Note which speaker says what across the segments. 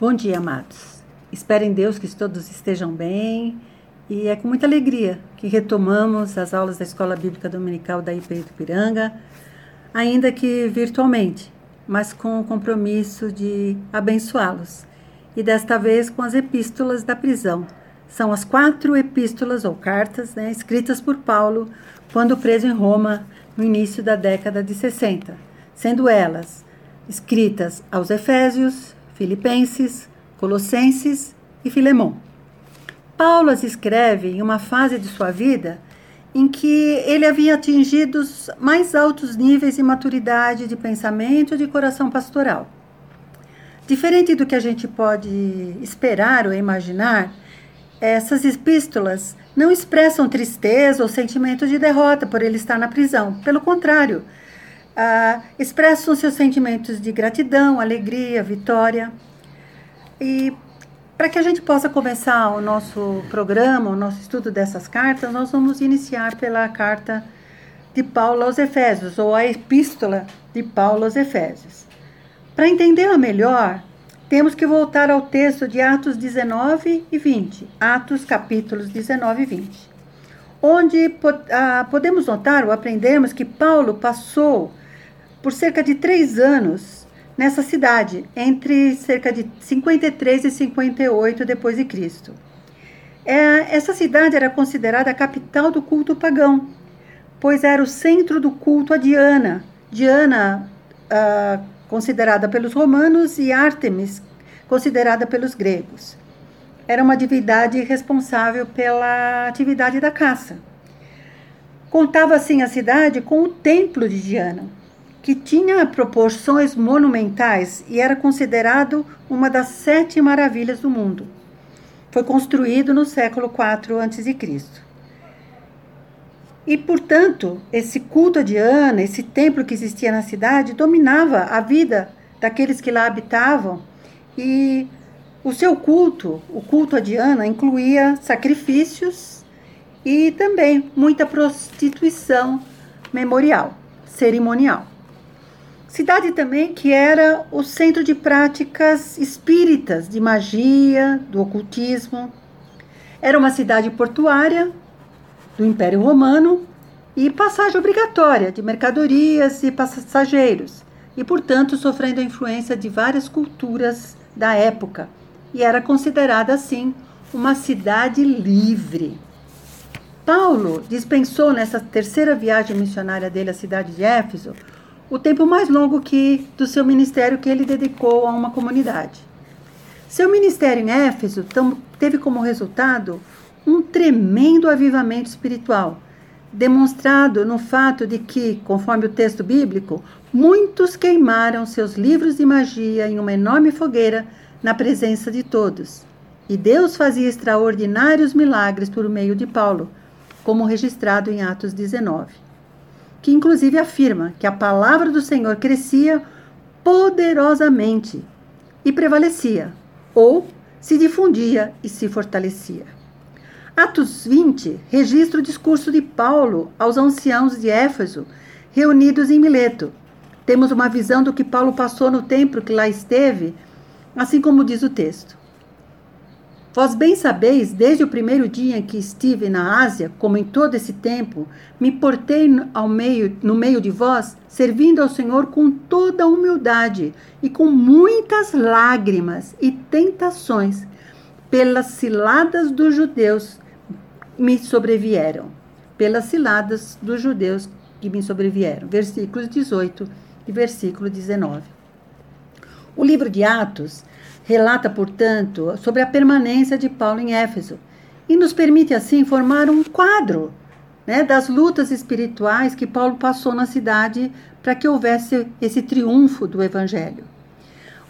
Speaker 1: Bom dia, amados. Espero em Deus que todos estejam bem e é com muita alegria que retomamos as aulas da Escola Bíblica Dominical da IP Piranga, ainda que virtualmente, mas com o compromisso de abençoá-los. E desta vez com as epístolas da prisão. São as quatro epístolas ou cartas né, escritas por Paulo quando preso em Roma no início da década de 60, sendo elas escritas aos Efésios, Filipenses, Colossenses e Filemão. Paulo as escreve em uma fase de sua vida em que ele havia atingido os mais altos níveis de maturidade de pensamento e de coração pastoral. Diferente do que a gente pode esperar ou imaginar, essas epístolas não expressam tristeza ou sentimento de derrota por ele estar na prisão. Pelo contrário, ah, expressam seus sentimentos de gratidão, alegria, vitória. E para que a gente possa começar o nosso programa, o nosso estudo dessas cartas, nós vamos iniciar pela carta de Paulo aos Efésios, ou a epístola de Paulo aos Efésios. Para entendê-la melhor, temos que voltar ao texto de Atos 19 e 20, Atos capítulos 19 e 20, onde ah, podemos notar ou aprendemos que Paulo passou por cerca de três anos nessa cidade, entre cerca de 53 e 58 depois de Cristo. É, essa cidade era considerada a capital do culto pagão, pois era o centro do culto a Diana, Diana uh, considerada pelos romanos e Ártemis considerada pelos gregos. Era uma divindade responsável pela atividade da caça. Contava assim a cidade com o templo de Diana, que tinha proporções monumentais e era considerado uma das sete maravilhas do mundo. Foi construído no século IV a.C. E, portanto, esse culto a Diana, esse templo que existia na cidade, dominava a vida daqueles que lá habitavam e o seu culto, o culto a Diana, incluía sacrifícios e também muita prostituição memorial, cerimonial. Cidade também que era o centro de práticas espíritas, de magia, do ocultismo. Era uma cidade portuária do Império Romano e passagem obrigatória de mercadorias e passageiros, e, portanto, sofrendo a influência de várias culturas da época, e era considerada assim uma cidade livre. Paulo dispensou nessa terceira viagem missionária dele à cidade de Éfeso o tempo mais longo que do seu ministério que ele dedicou a uma comunidade. Seu ministério em Éfeso teve como resultado um tremendo avivamento espiritual, demonstrado no fato de que, conforme o texto bíblico, muitos queimaram seus livros de magia em uma enorme fogueira na presença de todos. E Deus fazia extraordinários milagres por meio de Paulo, como registrado em Atos 19 que inclusive afirma que a palavra do Senhor crescia poderosamente e prevalecia, ou se difundia e se fortalecia. Atos 20 registra o discurso de Paulo aos anciãos de Éfeso, reunidos em Mileto. Temos uma visão do que Paulo passou no tempo que lá esteve, assim como diz o texto. Vós bem sabeis, desde o primeiro dia em que estive na Ásia, como em todo esse tempo, me portei ao meio, no meio de vós, servindo ao Senhor com toda humildade e com muitas lágrimas e tentações, pelas ciladas dos judeus me sobrevieram. Pelas ciladas dos judeus que me sobrevieram. Versículos 18 e versículo 19. O livro de Atos Relata, portanto, sobre a permanência de Paulo em Éfeso e nos permite, assim, formar um quadro né, das lutas espirituais que Paulo passou na cidade para que houvesse esse triunfo do Evangelho.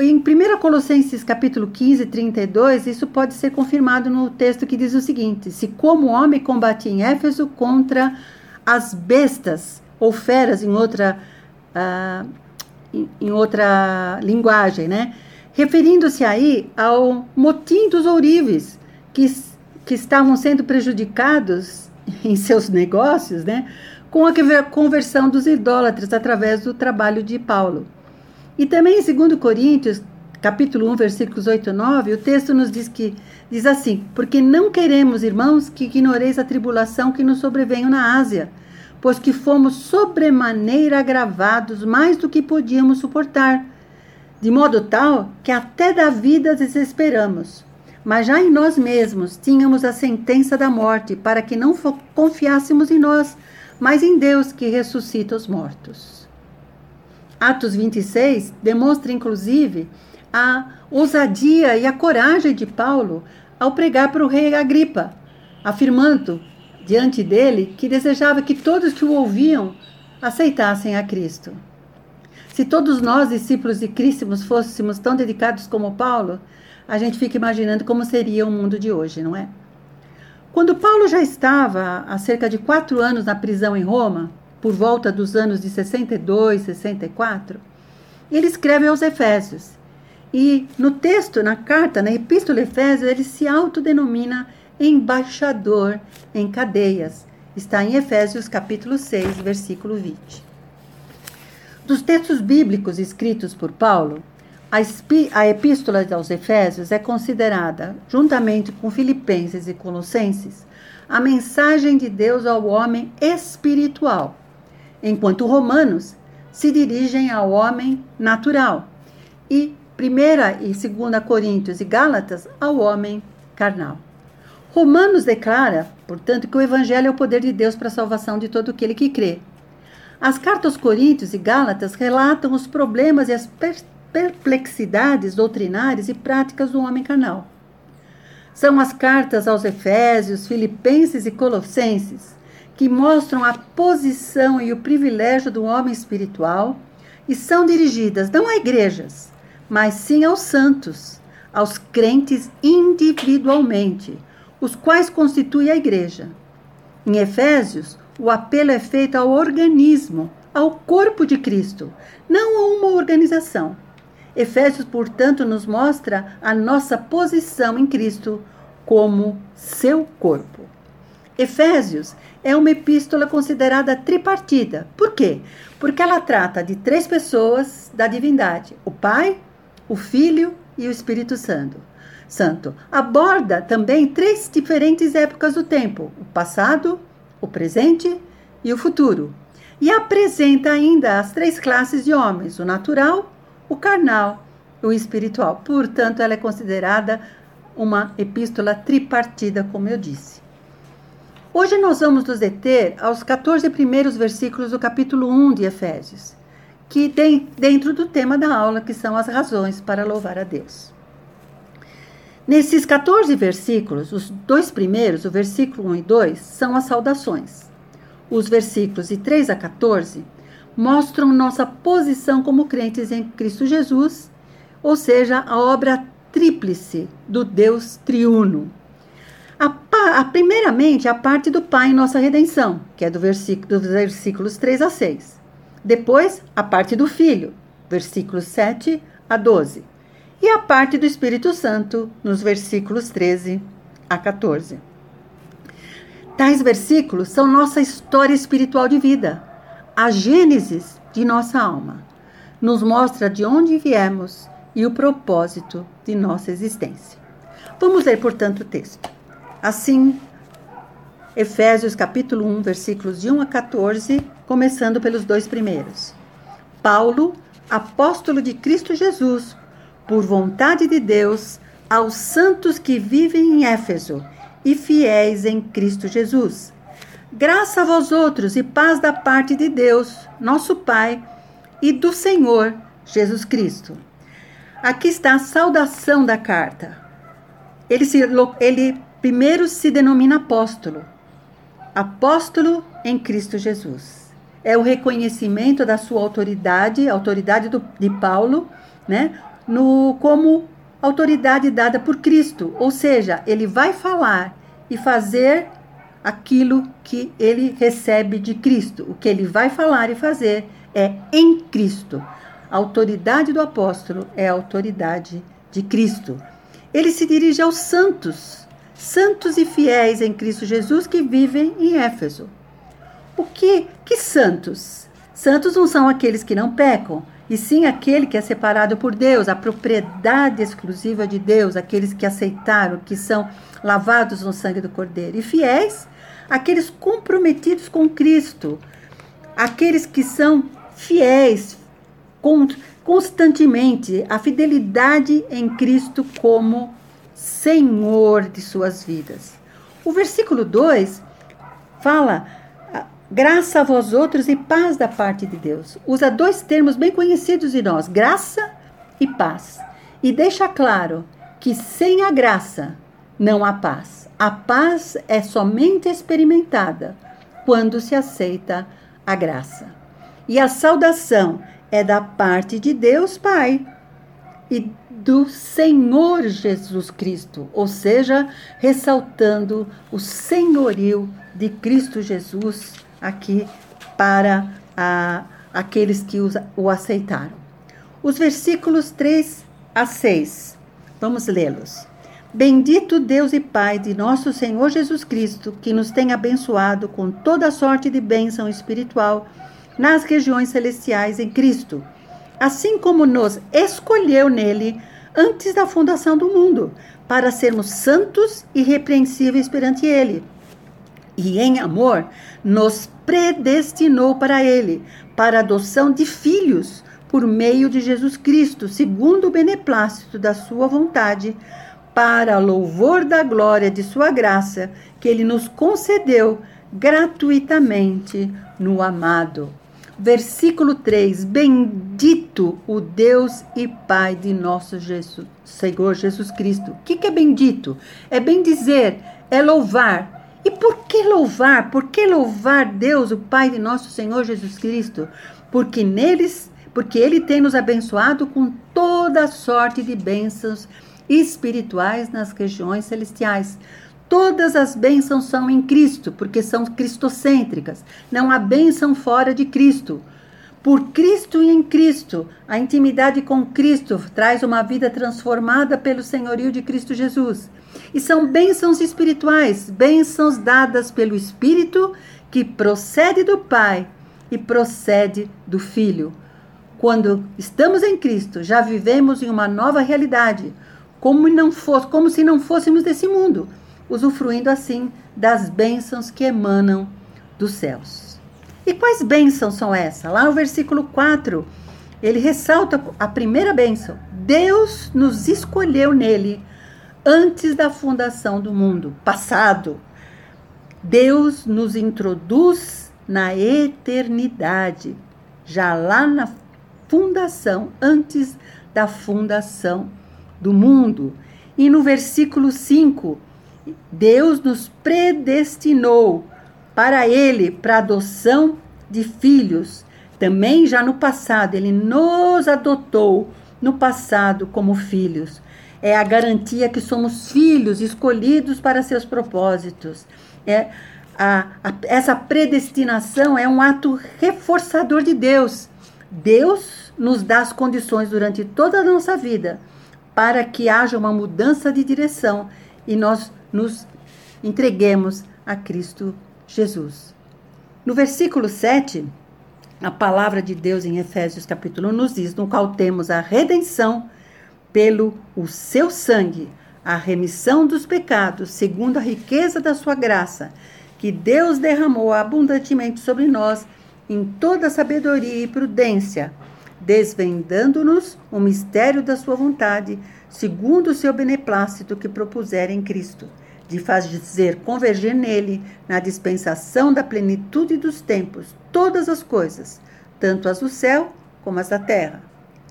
Speaker 1: Em 1 Colossenses capítulo 15, 32, isso pode ser confirmado no texto que diz o seguinte: Se como homem combate em Éfeso contra as bestas ou feras em outra, uh, em outra linguagem, né? Referindo-se aí ao motim dos ourives, que, que estavam sendo prejudicados em seus negócios, né, com a conversão dos idólatras através do trabalho de Paulo. E também em 2 Coríntios, capítulo 1, versículos 8 e 9, o texto nos diz que diz assim: "Porque não queremos, irmãos, que ignoreis a tribulação que nos sobreveio na Ásia, pois que fomos sobremaneira agravados mais do que podíamos suportar, de modo tal que até da vida desesperamos. Mas já em nós mesmos tínhamos a sentença da morte, para que não confiássemos em nós, mas em Deus que ressuscita os mortos." Atos 26 demonstra inclusive a ousadia e a coragem de Paulo ao pregar para o rei Agripa, afirmando diante dele que desejava que todos que o ouviam aceitassem a Cristo. Se todos nós, discípulos de Cristo, fôssemos tão dedicados como Paulo, a gente fica imaginando como seria o mundo de hoje, não é? Quando Paulo já estava há cerca de quatro anos na prisão em Roma, por volta dos anos de 62, 64, ele escreve aos Efésios. E no texto, na carta, na Epístola Efésios, ele se autodenomina embaixador em cadeias. Está em Efésios capítulo 6, versículo 20. Dos textos bíblicos escritos por Paulo, a Epístola aos Efésios é considerada, juntamente com Filipenses e Colossenses, a mensagem de Deus ao homem espiritual, enquanto Romanos se dirigem ao homem natural e 1 e 2 Coríntios e Gálatas ao homem carnal. Romanos declara, portanto, que o Evangelho é o poder de Deus para a salvação de todo aquele que crê. As cartas Coríntios e Gálatas relatam os problemas e as perplexidades doutrinárias e práticas do homem carnal. São as cartas aos Efésios, Filipenses e Colossenses que mostram a posição e o privilégio do homem espiritual e são dirigidas não a igrejas, mas sim aos santos, aos crentes individualmente, os quais constituem a igreja. Em Efésios, o apelo é feito ao organismo, ao corpo de Cristo, não a uma organização. Efésios, portanto, nos mostra a nossa posição em Cristo como seu corpo. Efésios é uma epístola considerada tripartida. Por quê? Porque ela trata de três pessoas da divindade: o Pai, o Filho e o Espírito Santo. Santo. Aborda também três diferentes épocas do tempo: o passado, o presente e o futuro. E apresenta ainda as três classes de homens: o natural, o carnal e o espiritual. Portanto, ela é considerada uma epístola tripartida, como eu disse. Hoje nós vamos nos deter aos 14 primeiros versículos do capítulo 1 de Efésios que tem dentro do tema da aula, que são as razões para louvar a Deus. Nesses 14 versículos, os dois primeiros, o versículo 1 e 2, são as saudações. Os versículos de 3 a 14 mostram nossa posição como crentes em Cristo Jesus, ou seja, a obra tríplice do Deus triuno. A, a, primeiramente, a parte do Pai em nossa redenção, que é do versículo, dos versículos 3 a 6. Depois, a parte do Filho, versículos 7 a 12. E a parte do Espírito Santo, nos versículos 13 a 14. Tais versículos são nossa história espiritual de vida, a gênesis de nossa alma. Nos mostra de onde viemos e o propósito de nossa existência. Vamos ler, portanto, o texto. Assim, Efésios capítulo 1, versículos de 1 a 14 começando pelos dois primeiros. Paulo, apóstolo de Cristo Jesus, por vontade de Deus, aos santos que vivem em Éfeso e fiéis em Cristo Jesus. Graça a vós outros e paz da parte de Deus, nosso Pai, e do Senhor Jesus Cristo. Aqui está a saudação da carta. Ele, se, ele primeiro se denomina apóstolo. Apóstolo em Cristo Jesus é o reconhecimento da sua autoridade, autoridade do, de Paulo, né, no, como autoridade dada por Cristo. Ou seja, ele vai falar e fazer aquilo que ele recebe de Cristo. O que ele vai falar e fazer é em Cristo. A autoridade do apóstolo é a autoridade de Cristo. Ele se dirige aos santos, santos e fiéis em Cristo Jesus que vivem em Éfeso. O que, que santos? Santos não são aqueles que não pecam, e sim aquele que é separado por Deus, a propriedade exclusiva de Deus, aqueles que aceitaram, que são lavados no sangue do Cordeiro. E fiéis, aqueles comprometidos com Cristo, aqueles que são fiéis constantemente, a fidelidade em Cristo como Senhor de suas vidas. O versículo 2 fala graça a vós outros e paz da parte de Deus. Usa dois termos bem conhecidos de nós, graça e paz. E deixa claro que sem a graça não há paz. A paz é somente experimentada quando se aceita a graça. E a saudação é da parte de Deus Pai e do Senhor Jesus Cristo, ou seja, ressaltando o senhorio de Cristo Jesus aqui para a, aqueles que os, o aceitaram. Os versículos 3 a 6, vamos lê-los. Bendito Deus e Pai de nosso Senhor Jesus Cristo, que nos tem abençoado com toda sorte de bênção espiritual nas regiões celestiais em Cristo, assim como nos escolheu nele antes da fundação do mundo, para sermos santos e repreensíveis perante ele e em amor nos predestinou para ele, para adoção de filhos por meio de Jesus Cristo, segundo o beneplácito da sua vontade, para louvor da glória de sua graça, que ele nos concedeu gratuitamente no amado. Versículo 3: Bendito o Deus e Pai de nosso Jesus, Senhor Jesus Cristo. O que, que é bendito? É bem dizer, é louvar, e por que louvar? Por que louvar Deus, o Pai de nosso Senhor Jesus Cristo? Porque neles, porque ele tem nos abençoado com toda sorte de bênçãos espirituais nas regiões celestiais. Todas as bênçãos são em Cristo, porque são cristocêntricas. Não há bênção fora de Cristo. Por Cristo e em Cristo, a intimidade com Cristo traz uma vida transformada pelo senhorio de Cristo Jesus. E são bênçãos espirituais, bênçãos dadas pelo Espírito que procede do Pai e procede do Filho. Quando estamos em Cristo, já vivemos em uma nova realidade, como, não fosse, como se não fôssemos desse mundo, usufruindo assim das bênçãos que emanam dos céus. E quais bênçãos são essas? Lá no versículo 4, ele ressalta a primeira bênção: Deus nos escolheu nele antes da fundação do mundo, passado. Deus nos introduz na eternidade, já lá na fundação, antes da fundação do mundo. E no versículo 5, Deus nos predestinou para Ele, para adoção de filhos. Também já no passado, Ele nos adotou no passado como filhos é a garantia que somos filhos escolhidos para seus propósitos. É a, a, essa predestinação é um ato reforçador de Deus. Deus nos dá as condições durante toda a nossa vida para que haja uma mudança de direção e nós nos entreguemos a Cristo Jesus. No versículo 7, a palavra de Deus em Efésios capítulo 1 nos diz, no qual temos a redenção pelo o seu sangue, a remissão dos pecados, segundo a riqueza da sua graça, que Deus derramou abundantemente sobre nós em toda sabedoria e prudência, desvendando-nos o mistério da sua vontade, segundo o seu beneplácito que propuser em Cristo, de fazer convergir nele, na dispensação da plenitude dos tempos, todas as coisas, tanto as do céu como as da terra.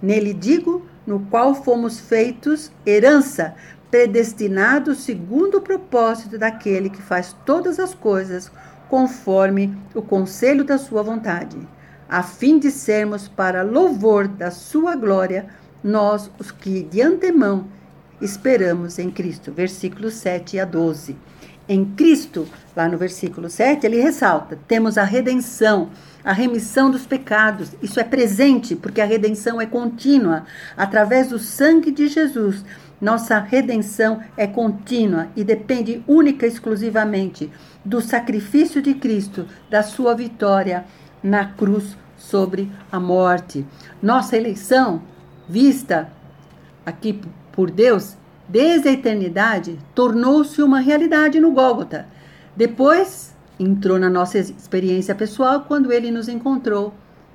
Speaker 1: Nele digo, no qual fomos feitos herança, predestinados segundo o propósito daquele que faz todas as coisas conforme o conselho da sua vontade, a fim de sermos para louvor da sua glória, nós os que de antemão esperamos em Cristo. Versículos 7 a 12. Em Cristo, lá no versículo 7, ele ressalta: temos a redenção a remissão dos pecados. Isso é presente, porque a redenção é contínua. Através do sangue de Jesus, nossa redenção é contínua e depende única e exclusivamente do sacrifício de Cristo, da sua vitória na cruz sobre a morte. Nossa eleição, vista aqui por Deus desde a eternidade, tornou-se uma realidade no Gólgota. Depois entrou na nossa experiência pessoal quando ele nos encontrou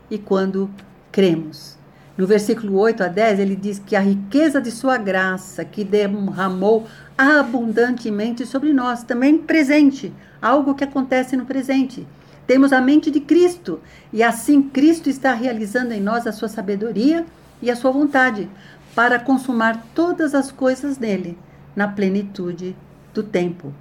Speaker 1: e quando cremos. No versículo 8 a 10, ele diz que a riqueza de sua graça, que derramou abundantemente sobre nós, também presente, algo que acontece no presente. Temos a mente de Cristo e assim Cristo está realizando em nós a sua sabedoria e a sua vontade para consumar todas as coisas nele, na plenitude do tempo.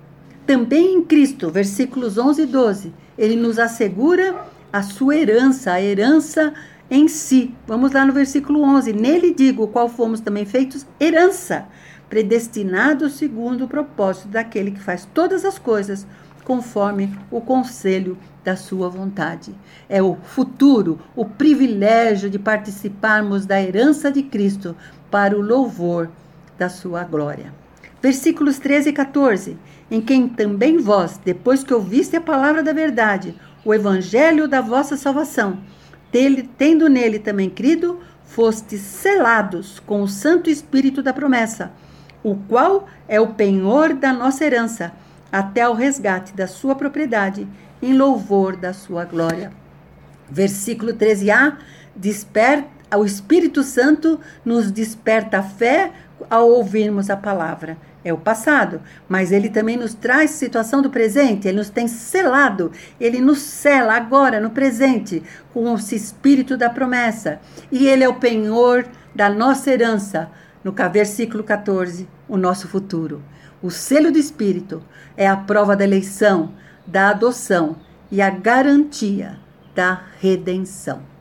Speaker 1: Também em Cristo, versículos 11 e 12, ele nos assegura a sua herança, a herança em si. Vamos lá no versículo 11. Nele digo, qual fomos também feitos herança, predestinados segundo o propósito daquele que faz todas as coisas conforme o conselho da sua vontade. É o futuro, o privilégio de participarmos da herança de Cristo para o louvor da sua glória. Versículos 13 e 14. Em quem também vós, depois que ouviste a palavra da verdade, o evangelho da vossa salvação, tendo nele também crido, fostes selados com o Santo Espírito da promessa, o qual é o penhor da nossa herança, até ao resgate da sua propriedade, em louvor da sua glória. Versículo 13a, desperta, o Espírito Santo nos desperta a fé ao ouvirmos a palavra é o passado, mas ele também nos traz situação do presente, ele nos tem selado, ele nos sela agora, no presente, com esse espírito da promessa. E ele é o penhor da nossa herança, no versículo 14, o nosso futuro. O selo do espírito é a prova da eleição, da adoção e a garantia da redenção.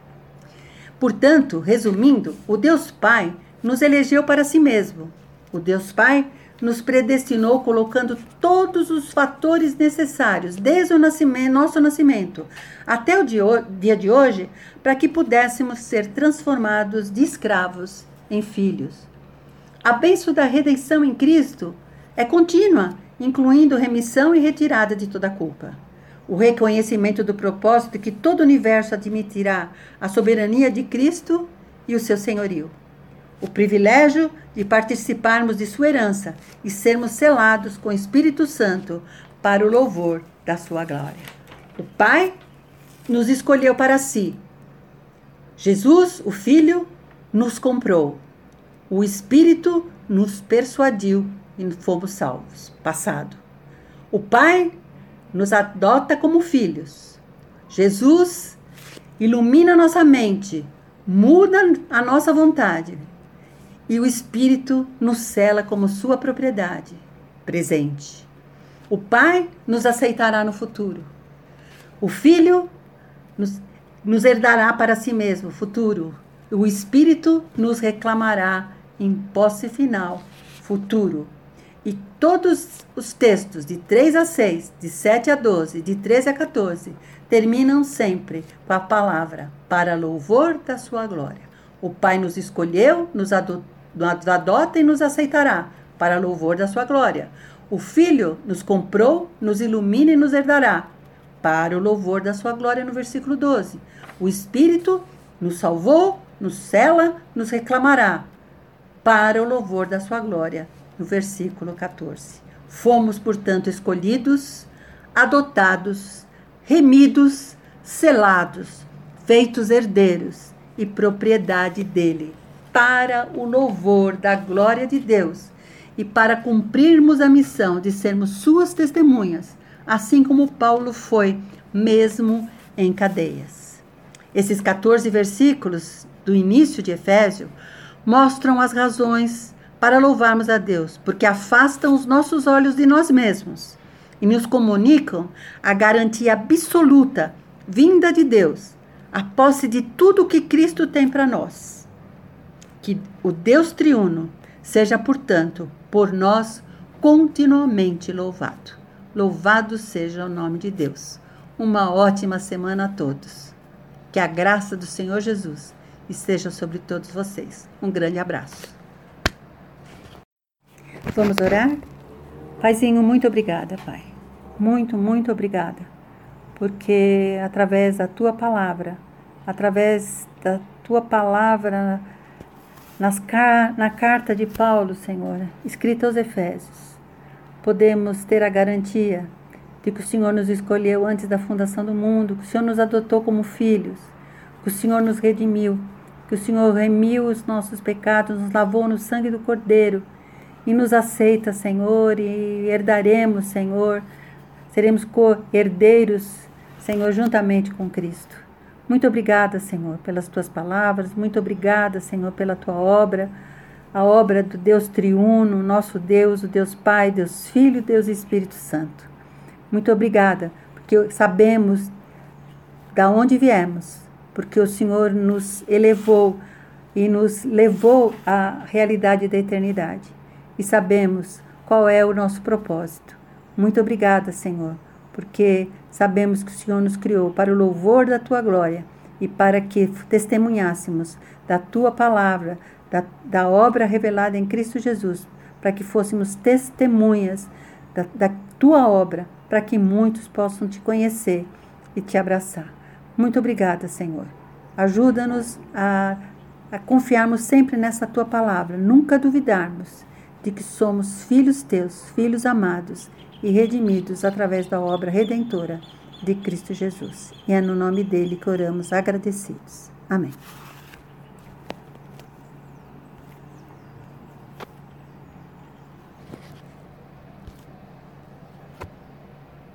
Speaker 1: Portanto, resumindo, o Deus Pai nos elegeu para si mesmo. O Deus Pai nos predestinou colocando todos os fatores necessários, desde o nascimento, nosso nascimento até o dia de hoje, para que pudéssemos ser transformados de escravos em filhos. A bênção da redenção em Cristo é contínua, incluindo remissão e retirada de toda culpa. O reconhecimento do propósito que todo o universo admitirá a soberania de Cristo e o seu senhorio o privilégio de participarmos de sua herança e sermos selados com o Espírito Santo para o louvor da sua glória. O Pai nos escolheu para si. Jesus, o Filho, nos comprou. O Espírito nos persuadiu e fomos salvos. Passado. O Pai nos adota como filhos. Jesus ilumina nossa mente, muda a nossa vontade e o Espírito nos cela como sua propriedade presente. O Pai nos aceitará no futuro. O Filho nos, nos herdará para si mesmo, futuro. O Espírito nos reclamará em posse final, futuro. E todos os textos de 3 a 6, de 7 a 12, de 13 a 14, terminam sempre com a palavra para louvor da sua glória. O Pai nos escolheu, nos adota e nos aceitará, para louvor da sua glória. O Filho nos comprou, nos ilumina e nos herdará, para o louvor da sua glória, no versículo 12. O Espírito nos salvou, nos cela, nos reclamará, para o louvor da sua glória, no versículo 14. Fomos, portanto, escolhidos, adotados, remidos, selados, feitos herdeiros e propriedade dele para o louvor da glória de Deus e para cumprirmos a missão de sermos suas testemunhas, assim como Paulo foi, mesmo em cadeias. Esses 14 versículos do início de Efésio mostram as razões para louvarmos a Deus, porque afastam os nossos olhos de nós mesmos e nos comunicam a garantia absoluta vinda de Deus, a posse de tudo que Cristo tem para nós. Que o Deus triuno seja, portanto, por nós continuamente louvado. Louvado seja o nome de Deus. Uma ótima semana a todos. Que a graça do Senhor Jesus esteja sobre todos vocês. Um grande abraço. Vamos orar? Paizinho, muito obrigada, Pai. Muito, muito obrigada. Porque através da tua palavra através da tua palavra nas, na carta de Paulo, Senhor, escrita aos Efésios, podemos ter a garantia de que o Senhor nos escolheu antes da fundação do mundo, que o Senhor nos adotou como filhos, que o Senhor nos redimiu, que o Senhor remiu os nossos pecados, nos lavou no sangue do Cordeiro e nos aceita, Senhor, e herdaremos, Senhor, seremos co-herdeiros, Senhor, juntamente com Cristo. Muito obrigada, Senhor, pelas tuas palavras, muito obrigada, Senhor, pela tua obra, a obra do Deus triuno, nosso Deus, o Deus Pai, Deus Filho, Deus Espírito Santo. Muito obrigada, porque sabemos da onde viemos, porque o Senhor nos elevou e nos levou à realidade da eternidade. E sabemos qual é o nosso propósito. Muito obrigada, Senhor, porque sabemos que o Senhor nos criou para o louvor da tua glória e para que testemunhássemos da tua palavra, da, da obra revelada em Cristo Jesus, para que fôssemos testemunhas da, da tua obra para que muitos possam te conhecer e te abraçar. Muito obrigada, Senhor. Ajuda-nos a, a confiarmos sempre nessa tua palavra, nunca duvidarmos de que somos filhos teus, filhos amados e redimidos através da obra redentora de Cristo Jesus. E é no nome dele que oramos agradecidos. Amém.